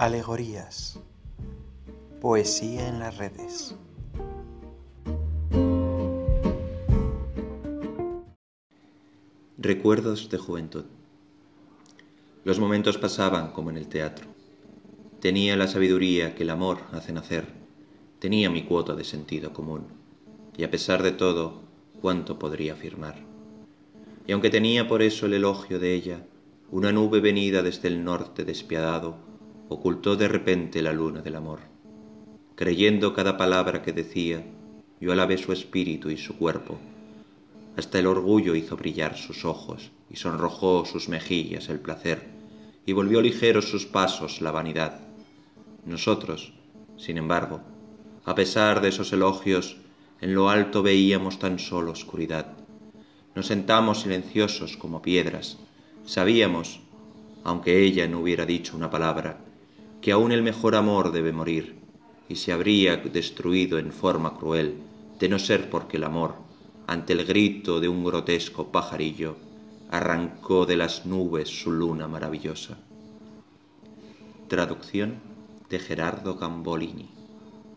Alegorías. Poesía en las redes. Recuerdos de juventud. Los momentos pasaban como en el teatro. Tenía la sabiduría que el amor hace nacer. Tenía mi cuota de sentido común. Y a pesar de todo, cuánto podría afirmar. Y aunque tenía por eso el elogio de ella, una nube venida desde el norte despiadado, ocultó de repente la luna del amor. Creyendo cada palabra que decía, yo alabé su espíritu y su cuerpo. Hasta el orgullo hizo brillar sus ojos y sonrojó sus mejillas el placer, y volvió ligeros sus pasos la vanidad. Nosotros, sin embargo, a pesar de esos elogios, en lo alto veíamos tan solo oscuridad. Nos sentamos silenciosos como piedras. Sabíamos, aunque ella no hubiera dicho una palabra, que aún el mejor amor debe morir, y se habría destruido en forma cruel, de no ser porque el amor, ante el grito de un grotesco pajarillo, arrancó de las nubes su luna maravillosa. Traducción de Gerardo Gambolini.